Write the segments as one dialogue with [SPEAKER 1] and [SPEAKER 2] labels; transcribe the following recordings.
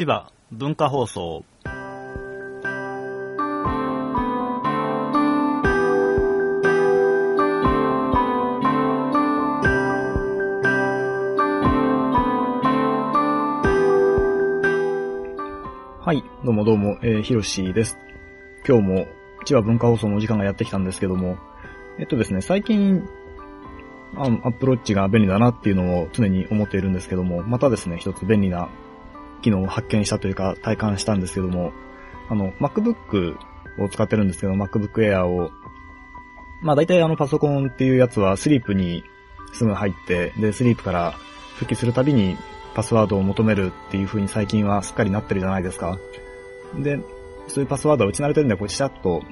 [SPEAKER 1] 千葉文化放送
[SPEAKER 2] はい、どうもどうも、えー、ひろしです。今日も千葉文化放送のお時間がやってきたんですけども、えっとですね、最近、あの、アップローチが便利だなっていうのを常に思っているんですけども、またですね、一つ便利な機能を発見したというか体感したんですけども、あの、MacBook を使ってるんですけど、MacBook Air を、まあ大体あのパソコンっていうやつはスリープにすぐ入って、で、スリープから復帰するたびにパスワードを求めるっていう風に最近はすっかりなってるじゃないですか。で、そういうパスワードは打ち慣れてるんで、こう、ちゃっと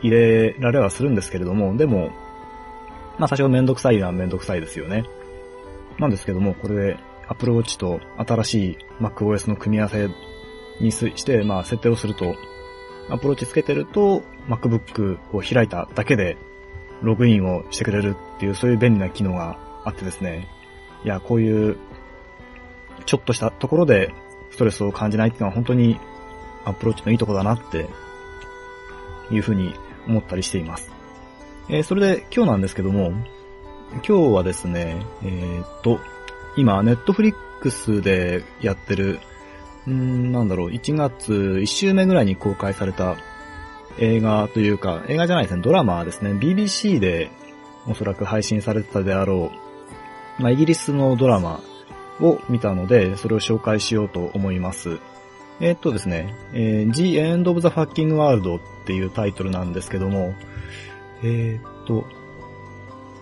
[SPEAKER 2] 入れられはするんですけれども、でも、まあ最初めんどくさいのはめんどくさいですよね。なんですけども、これで Apple Watch と新しい MacOS の組み合わせにして、まあ設定をすると、Apple Watch つけてると MacBook を開いただけでログインをしてくれるっていう、そういう便利な機能があってですね。いや、こういうちょっとしたところでストレスを感じないっていうのは本当にアプローチのいいとこだなっていうふうに思ったりしています。えーそれで今日なんですけども、今日はですね、えーっと、今、ネットフリックスでやってる、うん、なんだろう、1月1週目ぐらいに公開された映画というか、映画じゃないですね、ドラマですね、BBC でおそらく配信されてたであろう、まあ、イギリスのドラマを見たので、それを紹介しようと思います。えーっとですね、えー The End of the Fucking World っていうタイトルなんですけども、えーっと、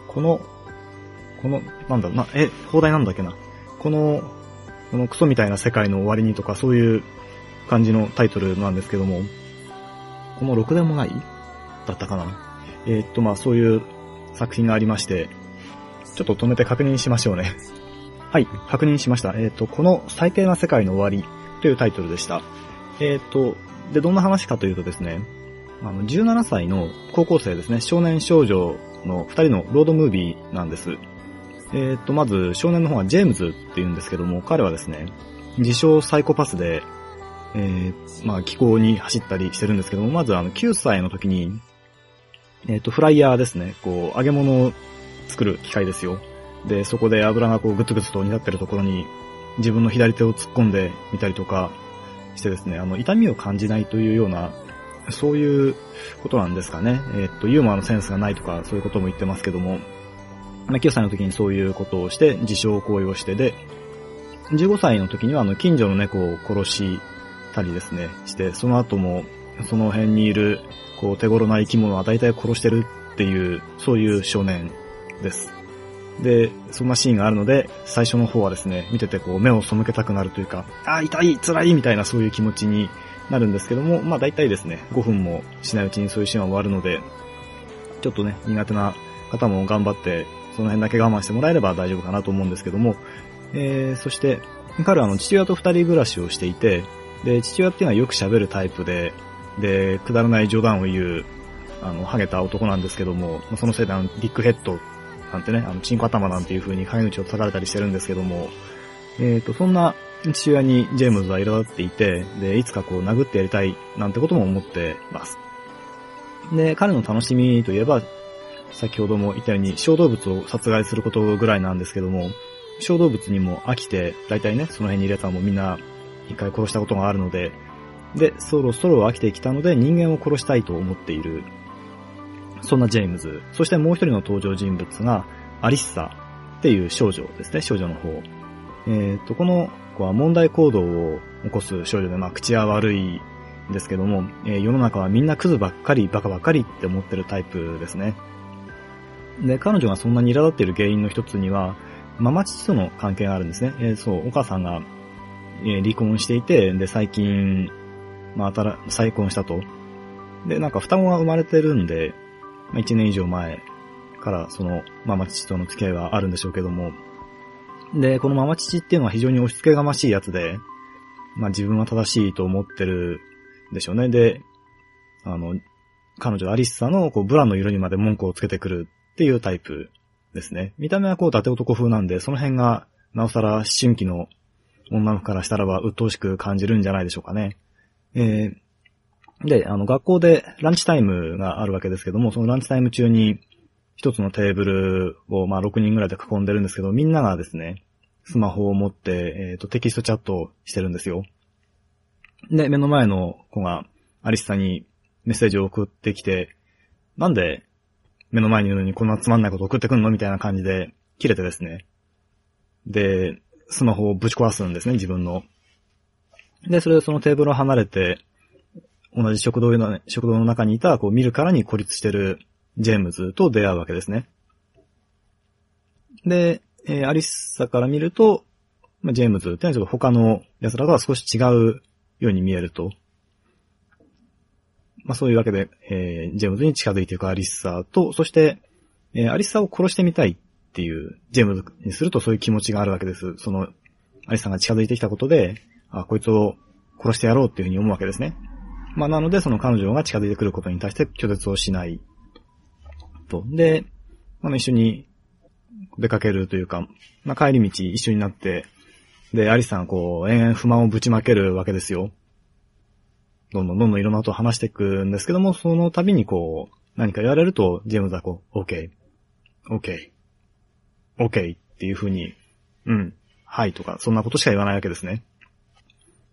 [SPEAKER 2] この、この、なんだろうな、え、放題なんだっけな。この、このクソみたいな世界の終わりにとかそういう感じのタイトルなんですけども、このろくでもないだったかな。えーっと、まあそういう作品がありまして、ちょっと止めて確認しましょうね。はい、確認しました。えっ、と、この最低な世界の終わりというタイトルでした。えっ、と、で、どんな話かというとですね、あの、17歳の高校生ですね、少年少女の2人のロードムービーなんです。えっ、と、まず少年の方はジェームズって言うんですけども、彼はですね、自称サイコパスで、えーまあ、気候に走ったりしてるんですけども、まずあの、9歳の時に、えっ、と、フライヤーですね、こう、揚げ物を作る機械ですよ。で、そこで油がこうグツグツと煮立ってるところに自分の左手を突っ込んでみたりとかしてですね、あの、痛みを感じないというような、そういうことなんですかね。えっと、ユーモアのセンスがないとか、そういうことも言ってますけども、まあ9歳の時にそういうことをして、自傷行為をしてで、15歳の時にはあの、近所の猫を殺したりですね、して、その後も、その辺にいる、こう、手頃な生き物は大体殺してるっていう、そういう少年です。で、そんなシーンがあるので、最初の方はですね、見ててこう目を背けたくなるというか、あー、痛い、辛いみたいなそういう気持ちになるんですけども、まあ大体ですね、5分もしないうちにそういうシーンは終わるので、ちょっとね、苦手な方も頑張って、その辺だけ我慢してもらえれば大丈夫かなと思うんですけども、えー、そして、彼はあの父親と二人暮らしをしていて、で、父親っていうのはよく喋るタイプで、で、くだらない冗談を言う、あの、ハゲた男なんですけども、そのせいであの、ビッグヘッドなんてね、あの、チンコ頭なんていう風に陰口を叩かれたりしてるんですけども、えっ、と、そんな父親にジェームズは苛立っていて、で、いつかこう殴ってやりたいなんてことも思ってます。で、彼の楽しみといえば、先ほども言ったように小動物を殺害することぐらいなんですけども、小動物にも飽きて、だいたいね、その辺にいる奴はもうみんな一回殺したことがあるので、で、そろそろ飽きてきたので人間を殺したいと思っているそんなジェームズ。そしてもう一人の登場人物が、アリッサっていう少女ですね、少女の方。えっ、と、この子は問題行動を起こす少女で、まあ、口は悪いんですけども、えー世の中はみんなクズばっかり、バカばっかりって思ってるタイプですね。で、彼女がそんなに苛立っている原因の一つには、ママ父との関係があるんですね。えーそう、お母さんが、えー離婚していて、で、最近、まあ、新再婚したと。で、なんか双子が生まれてるんで、まあ1年以上前からそのママ父との付き合いはあるんでしょうけども。で、このママ父っていうのは非常に押し付けがましいやつで、まあ自分は正しいと思ってるでしょうね。で、あの、彼女アリッサのこうブラの色にまで文句をつけてくるっていうタイプですね。見た目はこう伊達男風なんで、その辺がなおさら思春期の女の子からしたらば鬱陶しく感じるんじゃないでしょうかね。えー、で、あの、学校でランチタイムがあるわけですけども、そのランチタイム中に一つのテーブルを、まあ、6人ぐらいで囲んでるんですけど、みんながですね、スマホを持って、えっ、ー、と、テキストチャットをしてるんですよ。で、目の前の子がアリスさんにメッセージを送ってきて、なんで目の前にいるのにこんなつまんないこと送ってくんの？みたいな感じで切れてですね。で、スマホをぶち壊すんですね、自分の。で、それでそのテーブルを離れて、同じ食堂の、食堂の中にいた、こう見るからに孤立してるジェームズと出会うわけですね。で、えー、アリッサから見ると、まあ、ジェームズってのはちょっと他の奴らとは少し違うように見えると。まあそういうわけで、えー、ジェームズに近づいていくアリッサーと、そして、えー、アリッサーを殺してみたいっていう、ジェームズにするとそういう気持ちがあるわけです。その、アリッサーが近づいてきたことで、あ、こいつを殺してやろうっていうふうに思うわけですね。まあなので、その彼女が近づいてくることに対して拒絶をしない。と。で、まあ、一緒に出かけるというか、まあ帰り道一緒になって、で、アリさんこう、延々不満をぶちまけるわけですよ。どんどんどんどんいろんなことを話していくんですけども、その度にこう、何か言われると、ジェームズはこう、OK、OK、OK っていう風に、うん、はいとか、そんなことしか言わないわけですね。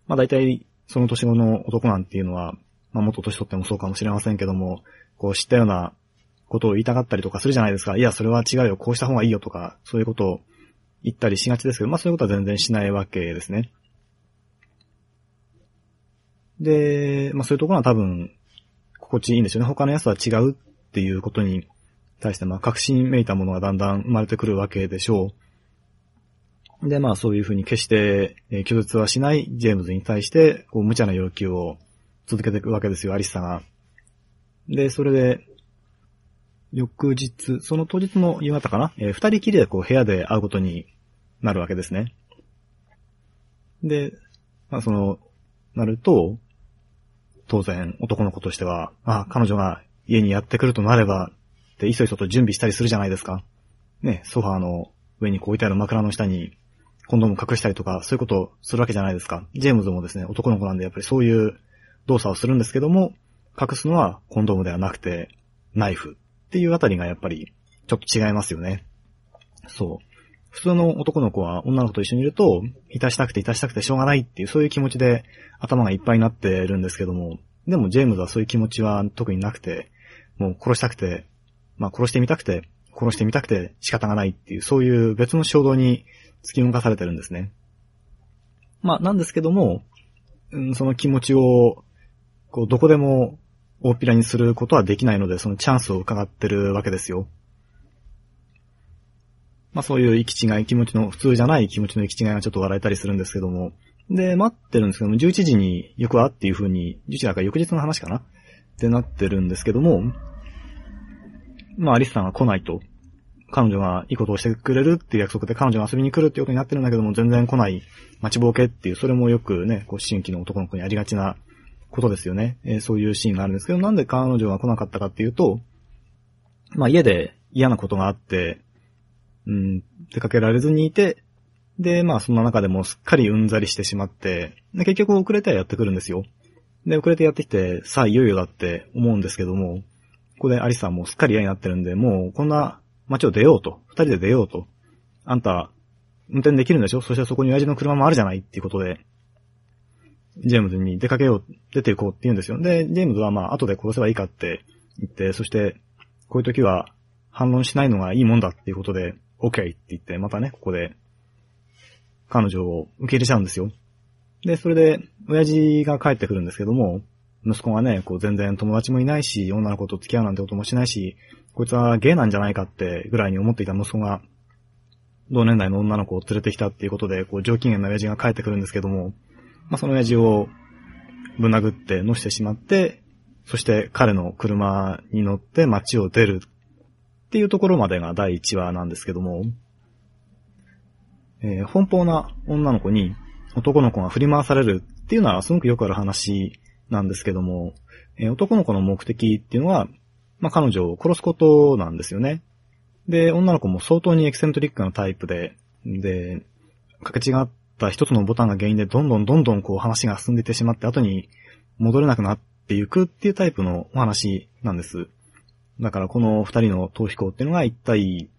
[SPEAKER 2] まあ大体、その年後の男なんていうのは、まあもっと年取ってもそうかもしれませんけども、こう知ったようなことを言いたかったりとかするじゃないですか。いや、それは違うよ、こうした方がいいよとか、そういうことを言ったりしがちですけど、まあそういうことは全然しないわけですね。で、まあそういうところは多分、心地いいんですよね。他の奴は違うっていうことに対して、まあ確信めいたものがだんだん生まれてくるわけでしょう。で、まあそういうふうに決して、え拒絶はしないジェームズに対して、こう無茶な要求を続けていくわけですよ、アリスさんが。で、それで、翌日、その当日の夕方かな、えー、二人きりでこう部屋で会うことになるわけですね。で、まあその、なると、当然男の子としては、あ、彼女が家にやってくるとなれば、で、いそいそと準備したりするじゃないですか。ね、ソファーの上にこう置いてある枕の下に、コンドーム隠したりとか、そういうことをするわけじゃないですか。ジェームズもですね、男の子なんでやっぱりそういう動作をするんですけども、隠すのはコンドームではなくて、ナイフっていうあたりがやっぱり、ちょっと違いますよね。そう。普通の男の子は女の子と一緒にいると、いたしたくていたしたくてしょうがないっていう、そういう気持ちで頭がいっぱいになってるんですけども、でもジェームズはそういう気持ちは特になくて、もう殺したくて、まあ殺してみたくて、殺してみたくて仕方がないっていう、そういう別の衝動に突き動かされてるんですね。まあなんですけども、うん、その気持ちを、こう、どこでも大っぴらにすることはできないので、そのチャンスを伺ってるわけですよ。まあそういう行き違い、気持ちの、普通じゃない気持ちの行き違いがちょっと笑えたりするんですけども。で、待ってるんですけども、11時に行くわっていう風に、11時だから翌日の話かな？ってなってるんですけども、まあアリスさんが来ないと。彼女がいいことをしてくれるっていう約束で彼女が遊びに来るっていうことになってるんだけども、全然来ない待ちぼうけっていう、それもよくね、こう、新規の男の子にありがちなことですよね。えー、そういうシーンがあるんですけど、なんで彼女が来なかったかっていうと、まあ家で嫌なことがあって、うん、出かけられずにいて、で、まあそんな中でもすっかりうんざりしてしまって、で結局遅れてやってくるんですよ。で、遅れてやってきて、さあいよいよだって思うんですけども、ここでアリスさんもすっかり嫌になってるんで、もうこんな街を出ようと、二人で出ようと。あんた、運転できるんでしょ？そしてそこに親父の車もあるじゃないっていうことで、ジェームズに出かけよう、出ていこうって言うんですよ。で、ジェームズはまあ後で殺せばいいかって言って、そして、こういう時は反論しないのがいいもんだっていうことで、OK って言って、またね、ここで、彼女を受け入れちゃうんですよ。で、それで、親父が帰ってくるんですけども、息子がね、こう全然友達もいないし、女の子と付き合うなんてこともしないし、こいつはゲイなんじゃないかってぐらいに思っていた息子が、同年代の女の子を連れてきたっていうことで、こう上機嫌な親父が帰ってくるんですけども、まあ、その親父をぶん殴って乗してしまって、そして彼の車に乗って街を出るっていうところまでが第1話なんですけども、えー、奔放な女の子に男の子が振り回されるっていうのはすごくよくある話なんですけども、えー、男の子の目的っていうのは、まあ、彼女を殺すことなんですよね。で、女の子も相当にエキセントリックなタイプで、で、かけ違っっった一つのボタンが原因でどんどんどんどんこう話が進んでいってしまって後に戻れなくなっていくっていうタイプのお話なんです。だからこの二人の逃避行っていうのが一体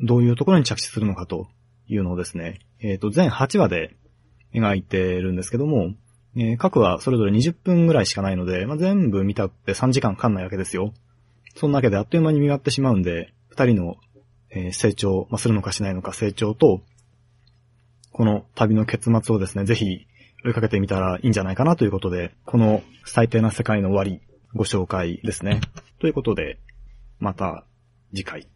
[SPEAKER 2] どういうところに着地するのかというのをですね、えっ、ー、と、全8話で描いてるんですけども、えー、各話それぞれ20分ぐらいしかないので、まあ、全部見たって3時間かかんないわけですよ。そんなわけであっという間に見終わってしまうんで、二人の、えー、成長、まあ、するのかしないのか成長と、この旅の結末をですね、ぜひ追いかけてみたらいいんじゃないかなということで、この最低な世界の終わり、ご紹介ですね。ということで、また次回。